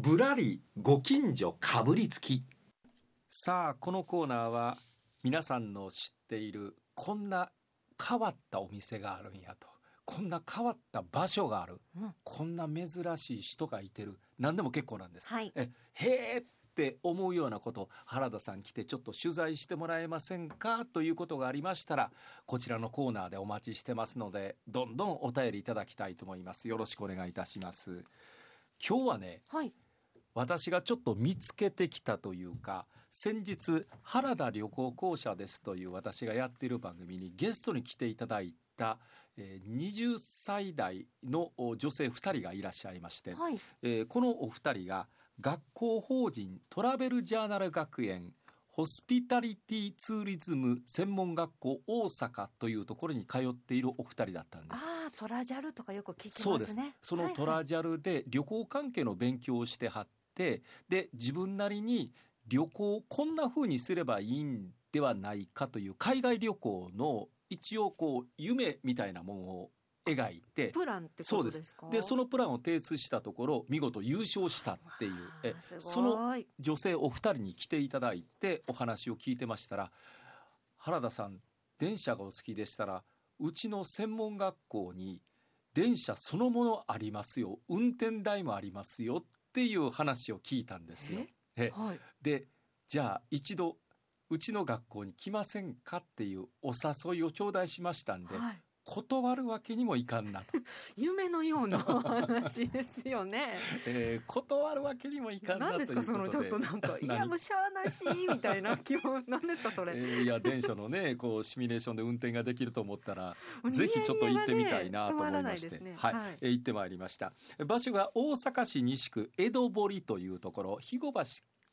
ぶらりご近所かぶりつき。さあこのコーナーは皆さんの知っているこんな変わったお店があるんやと。こんな変わった場所がある、うん。こんな珍しい人がいてる。何でも結構なんです、はい。えへーって思うようなこと原田さん来てちょっと取材してもらえませんか？ということがありましたらこちらのコーナーでお待ちしてますのでどんどんお便りいただきたいと思います。よろしくお願いいたします。今日はねはい。私がちょっと見つけてきたというか先日原田旅行公社ですという私がやっている番組にゲストに来ていただいた、えー20歳代のお女性2人がいらっしゃいまして、はい。えーこのお二人が学校法人トラベルジャーナル学園ホスピタリティツーリズム専門学校大阪というところに通っているお二人だったんです。ああ、トラジャルとかよく聞きそうですますね。そのトラジャルで旅行関係の勉強をしてはってで自分なりに旅行をこんな風にすればいいんではないかという海外旅行の一応こう夢みたいなものを描いてプランってそうでことですすか。でそのプランを提出したところ見事優勝したっていう。その女性お二人に来ていただいてお話を聞いてましたら原田さん電車がお好きでしたらうちの専門学校に電車そのものありますよ。運転台もありますよっていう話を聞いたんですよ。え？はい。でじゃあ一度うちの学校に来ませんかっていうお誘いを頂戴しましたんで、はい。断るわけにもいかんなと、夢のようなお話ですよね。えー断るわけにもいかんなとで。何ですかそのちょっとなんか いやもうしゃあなしみたいな気分なんですかそれ。えーいや電車のねこうシミュレーションで運転ができると思ったらぜひちょっと行ってみたいなと思いまして、ね。はい、はい。えー行ってまいりました。場所が大阪市西区江戸堀というところ。肥後橋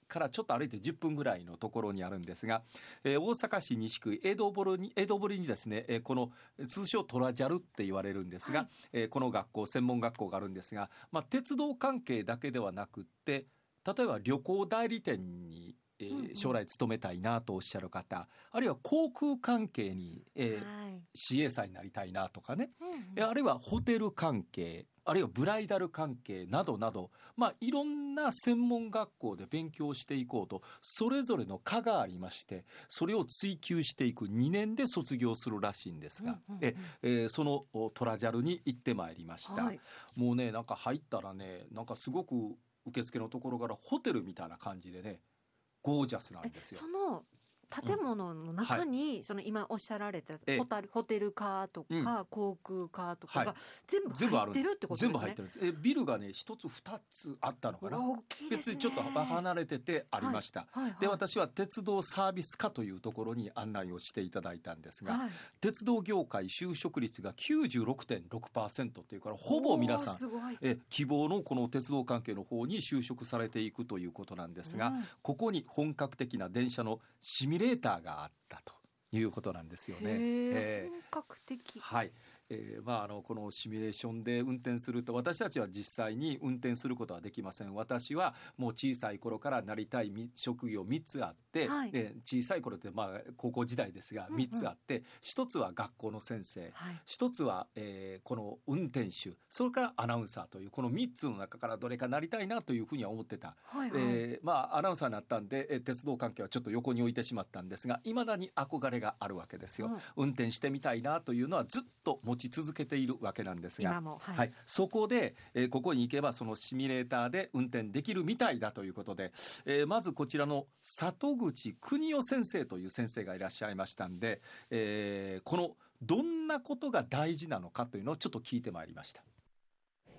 からちょっと歩いて10分ぐらいのところにあるんですが、えー大阪市西区江戸堀に江戸堀にですね、えーこの通称トラジャルって言われるんですが、はい。えーこの学校専門学校があるんですが、まあ、鉄道関係だけではなくって例えば旅行代理店に、えー将来勤めたいなとおっしゃる方あるいは航空関係に、えーはい。CA さんになりたいなとかね、うんうん。えあるいはホテル関係あるいはブライダル関係などなど、まあ、いろんな専門学校で勉強していこうとそれぞれの科がありましてそれを追求していく2年で卒業するらしいんですが、うんうんうん。ええーそのおトラジャルに行ってまいりました、はい。もうねなんか入ったらねなんかすごく受付のところからホテルみたいな感じでねゴージャスなんですよそ。の建物の中に、その今おっしゃられたええ。ホタルホテルカーとか、うん。航空カーとかはが全部入ってるってことですね。全部入ってるんです。えビルがね一つ二つあったのかな？大きいですね。別にちょっと離れててありました、で私は鉄道サービス課というところに案内をしていただいたんですが、はい。鉄道業界就職率が96.6%っていうからほぼ皆さん。え希望のこの鉄道関係の方に就職されていくということなんですが、うん。ここに本格的な電車のシミュレーターがあったということなんですよね。本格的。はい、えーまあ、あのこのシミュレーションで運転すると私たちは実際に運転することはできません。私はもう小さい頃からなりたいみ職業3つあって、はい。で小さい頃ってまあ高校時代ですがうんうん3つあって、1つは学校の先生。はい。一つは、えーこの運転手。それからアナウンサーというこの3つの中からどれかなりたいなというふうには思ってた。はいはい。えーまあアナウンサーになったんで、えー鉄道関係はちょっと横に置いてしまったんですがいまだに憧れがあるわけですよ、運転してみたいなというのはずっと持ち続けているわけなんですがはい。はい、そこで、えーここに行けばそのシミュレーターで運転できるみたいだということで、えーまずこちらの里口邦夫先生という先生がいらっしゃいましたんで、えーこのどんなことが大事なのかというのをちょっと聞いてまいりました。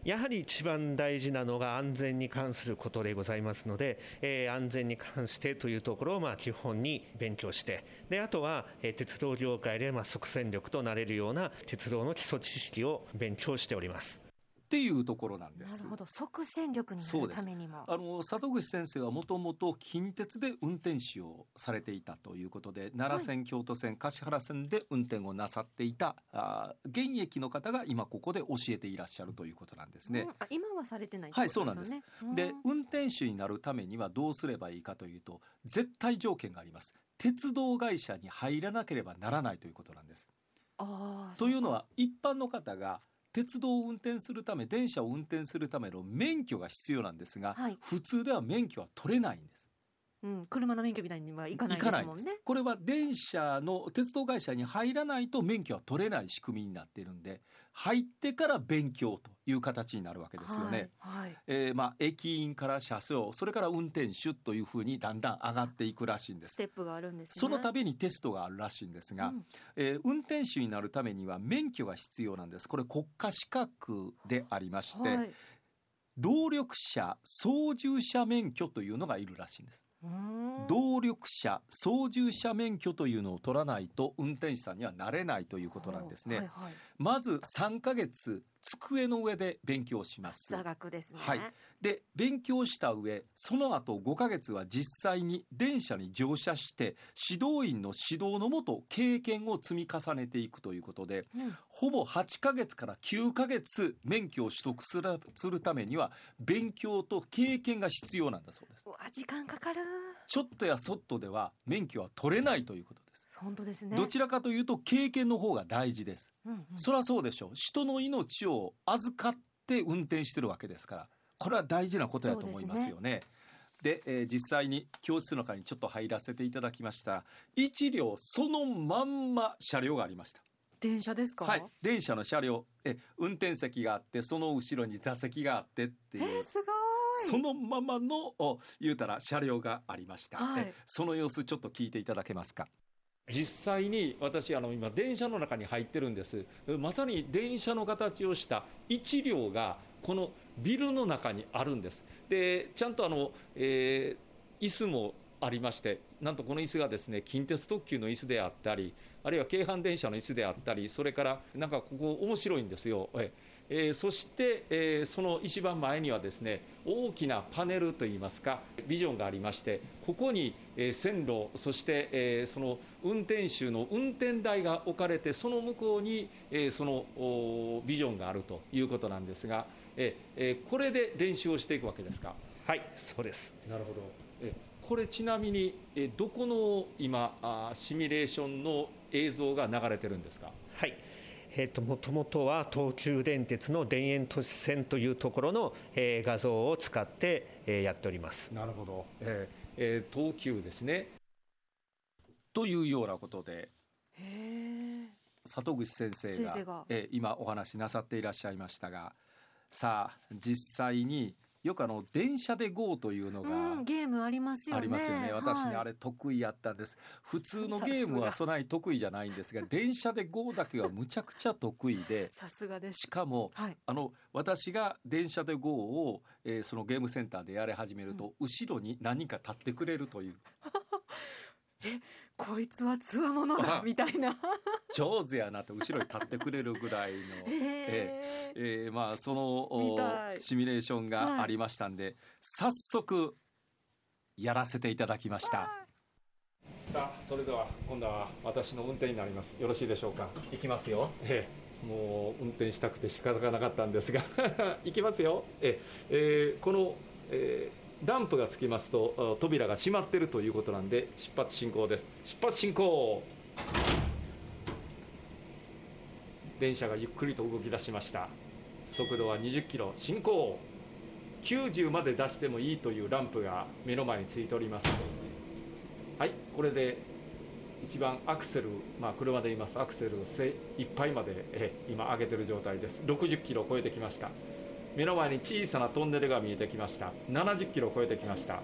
やはり一番大事なのが安全に関することでございますので、えー安全に関してというところをまあ基本に勉強してであとは、えー鉄道業界でまあ即戦力となれるような鉄道の基礎知識を勉強しております。っていうところなんですなる。ほど即戦力になるためにも。あの里口先生はもともと近鉄で運転士をされていたということで奈良線、京都線橿原線で運転をなさっていたあー現役の方が今ここで教えていらっしゃるということなんですね。うんあ今はされてないってはいことですよね。でうん運転手になるためにはどうすればいいかというと絶対条件があります鉄道会社に入らなければならないということなんです。あーというのは一般の方が鉄道を運転するため電車を運転するための免許が必要なんですが、はい普通では免許は取れないんです。うん、車の免許みたいにはいかないですもんね。これは電車の鉄道会社に入らないと免許は取れない仕組みになっているんで入ってから勉強という形になるわけですよね。はい。はいえーまあ、駅員から車掌それから運転手というふうにだんだん上がっていくらしいんです。ステップがあるんですね。その度にテストがあるらしいんですが、うんえー運転手になるためには免許が必要なんですこれ国家資格でありまして、はい。動力車操縦者免許というのがいるらしいんです動力車操縦者免許というのを取らないと運転手さんにはなれないということなんですね、はいはい。まず3ヶ月机の上で勉強します座学ですね。はいで勉強した上その後5ヶ月は実際に電車に乗車して指導員の指導のもと経験を積み重ねていくということでうんほぼ8ヶ月から9ヶ月免許を取得するするためには勉強と経験が必要なんだそうですうわ時間かかる。ちょっとやそっとでは免許は取れないということです本当ですね。どちらかというと経験の方が大事です。うんうん。そりゃそうでしょう。人の命を預かって運転してるわけですからこれは大事なことやと思いますよね。でえー実際に教室の中にちょっと入らせていただきました。1両そのまんま車両がありました。電車ですか？はい。電車の車両。え運転席があってその後ろに座席があってってえいう。ー、すごい。そのままのお言うたら車両がありました、はい。えその様子ちょっと聞いていただけますか？実際に私あの今電車の中に入ってるんです。まさに電車の形をした1両がこのビルの中にあるんです。でちゃんとあの、えー椅子もありましてなんとこの椅子がですね近鉄特急の椅子であったりあるいは京阪電車の椅子であったりそれからなんかここ面白いんですよ。ええーそして、えーその一番前にはですね大きなパネルといいますかビジョンがありましてここに、えー線路そして、えーその運転手の運転台が置かれてその向こうに、えーそのおビジョンがあるということなんですが、えーえーこれで練習をしていくわけですか？はいそうです。なるほど。えこれちなみに、えどこの今あーシミュレーションの映像が流れてるんですか？はいえー、ともともとは東急電鉄の田園都市線というところの、えー画像を使って、えーやっております。なるほど、えーえー東急ですね。というようなことで。里口先生が先生が。えー今お話しなさっていらっしゃいましたがさあ実際によくあの電車で GO というのが、うん、ゲームありますよね。ありますよね私ね、はいあれ得意やったんです普通のゲームはそない得意じゃないんですが 電車で GO だけはむちゃくちゃ得意でさすがです。しかもはい。あの私が電車で GO を、えーそのゲームセンターでやり始めると、後ろに何人か立ってくれるという こいつはつわものだあみたいな。上手やなと後ろに立ってくれるぐらいの、へえ。え。ーまあそのシミュレーションがありましたんで、早速やらせていただきました。さあそれでは今度は私の運転になります。よろしいでしょうか？いきますよ。ええ、もう運転したくて仕方がなかったんですが。行きますよ、ええ。えーこの、えーランプがつきますと扉が閉まってるということなんで出発進行です。出発進行。電車がゆっくりと動き出しました。速度は20キロ。進行。90まで出してもいいというランプが目の前についております。はい。これで一番アクセル、まあ、車で言います。アクセルをいっぱいまでえ今上げてる状態です。60キロを超えてきました。目の前に小さなトンネルが見えてきました。70キロを超えてきました。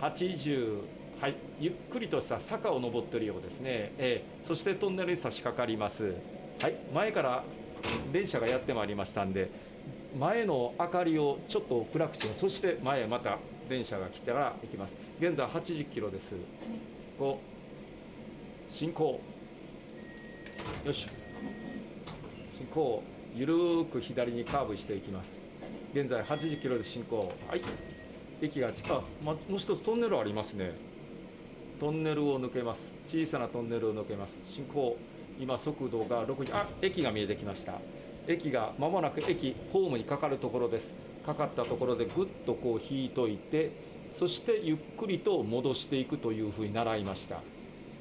80はいゆっくりとした坂を登っているようですね、ええそしてトンネルに差し掛かります。はい前から電車がやってまいりましたんで前の明かりをちょっと暗くしてそして前へまた電車が来たら行きます。現在80キロです。5進行。よし。進行。ゆるーく左にカーブしていきます。現在80キロで進行。はい。駅が近まもう一つトンネルありますね。トンネルを抜けます。小さなトンネルを抜けます。進行。今速度が60あ駅が見えてきました。駅がまもなく駅ホームにかかるところです。かかったところでぐっとこう引いといてそしてゆっくりと戻していくというふうに習いました。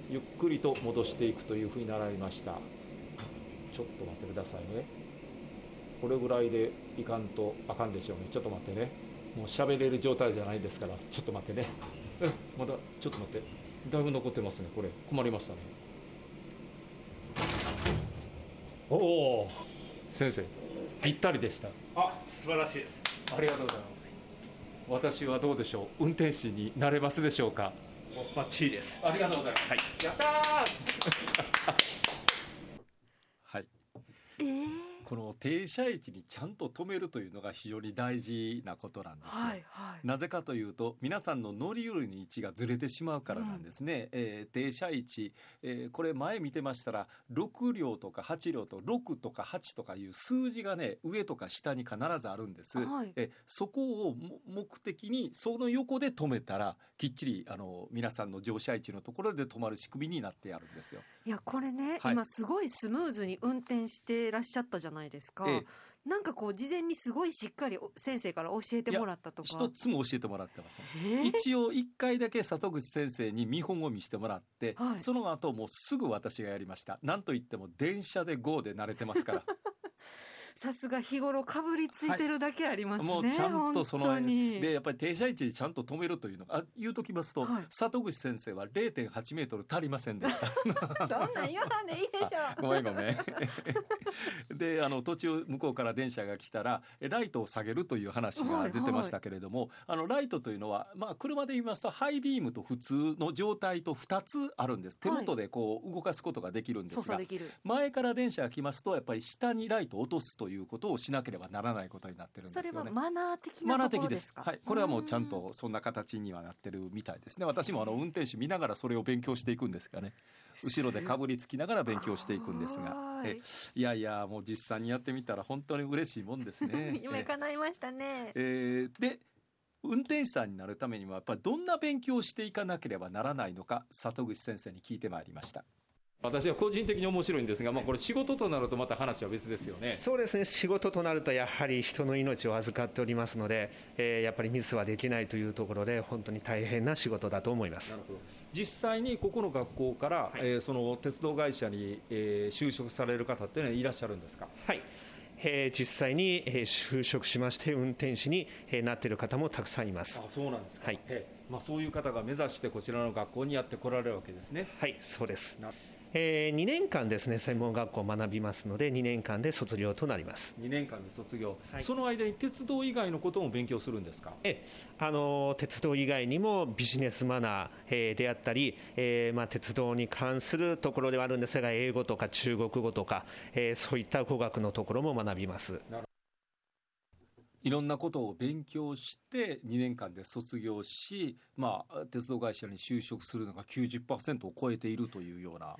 ゆっくりと戻していくというふうに習いました。ちょっと待ってくださいね。これぐらいでいかんとあかんでしょうね。ちょっと待ってね。もう喋れる状態じゃないですから。ちょっと待ってね。うん。まだちょっと待って。だいぶ残ってますね。これ。困りましたね。おお先生。ぴったりでした。あ素晴らしいです。ありがとうございます。私はどうでしょう。運転士になれますでしょうか。バッチリです。ありがとうございます、はい。やったこの停車位置にちゃんと止めるというのが非常に大事なことなんですよ。はいはい。なぜかというと皆さんの乗り降りの位置がずれてしまうからなんですね、えー停車位置、えーこれ前見てましたら6両とか8両と6とか8とかいう数字がね上とか下に必ずあるんです、はい。えそこをも目的にその横で止めたらきっちりあの皆さんの乗車位置のところで止まる仕組みになってあるんですよ。いやこれね、はい。今すごいスムーズに運転してらっしゃったじゃないですか、ええ。なんかこう事前にすごいしっかりお先生から教えてもらったとか。一つも教えてもらってません。えー？一応一回だけ里口先生に見本を見せてもらって、はい。その後もうすぐ私がやりました。なんといっても電車で GO で慣れてますからさすが日頃かぶりついてるだけありますね、もうちゃんとそのでやっぱり停車位置でちゃんと止めるというのあ言うときますと、はい。里口先生は0.8メートル足りませんでした。そんなん言わんでいいでしょ。ごめんごめん。であの途中向こうから電車が来たらえライトを下げるという話が出てましたけれども、あのライトというのは、まあ、車で言いますとハイビームと普通の状態と2つあるんです。手元でこう動かすことができるんですが、前から電車が来ますとやっぱり下にライトを落とすということをしなければならないことになってるんですそれはよね。マナー的マナなとこー的です。ろですかはい、これはもうちゃんとそんな形にはなってるみたいですね。私もあの運転手見ながらそれを勉強していくんですがね。後ろでかぶりつきながら勉強していくんですが、はいえいやいやもう実際にやってみたら本当に嬉しいもんですね。夢叶いましたねえーで運転手さんになるためにはやっぱりどんな勉強をしていかなければならないのか里口先生に聞いてまいりました私は個人的に面白いんですが、まあ、これ仕事となるとまた話は別ですよね。そうですね仕事となるとやはり人の命を預かっておりますので、えーやっぱりミスはできないというところで本当に大変な仕事だと思います。実際にここの学校から、はい。えーその鉄道会社に、えー就職される方っていうのはいらっしゃるんですか？はい、えー実際に、えー就職しまして運転士に、えーなっている方もたくさんいます。あそうなんですか、はい。ええまあ、そういう方が目指してこちらの学校にやってこられるわけですね。はいそうですな、え2年間ですね専門学校を学びますので2年間で卒業となります。2年間で卒業、はい。その間に鉄道以外のことも勉強するんですか？えあの鉄道以外にもビジネスマナー、えーであったり、えーまあ、鉄道に関するところではあるんですが英語とか中国語とか、えーそういった語学のところも学びますいろんなことを勉強して2年間で卒業し、まあ、鉄道会社に就職するのが90%を超えているというような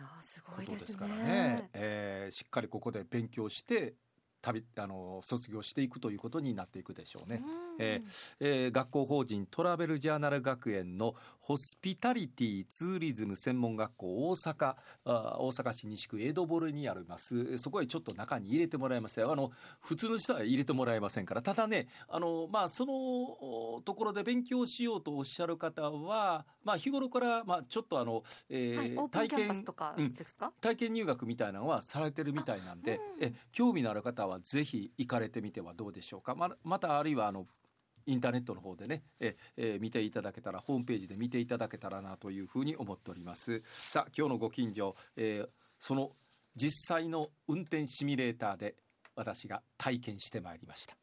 ことですすからね。えーしっかりここで勉強して旅あの卒業していくということになっていくでしょうね。うん。ええー学校法人トラベルジャーナル学園のホスピタリティツーリズム専門学校大阪あ大阪市西区江戸堀にあります。そこへちょっと中に入れてもらいますよ。あの普通の人は入れてもらえませんから。ただねあの、まあ、そのおところで勉強しようとおっしゃる方は、まあ、日頃から、まあ、ちょっとあの、えーはい、体験とかうん。体験入学みたいなのはされてるみたいなんで、え興味のある方はぜひ行かれてみてはどうでしょうか？ままたあるいはあのインターネットの方でねええ見ていただけたらホームページで見ていただけたらなというふうに思っております。さあ今日のご近所、えーその実際の運転シミュレーターで私が体験してまいりました。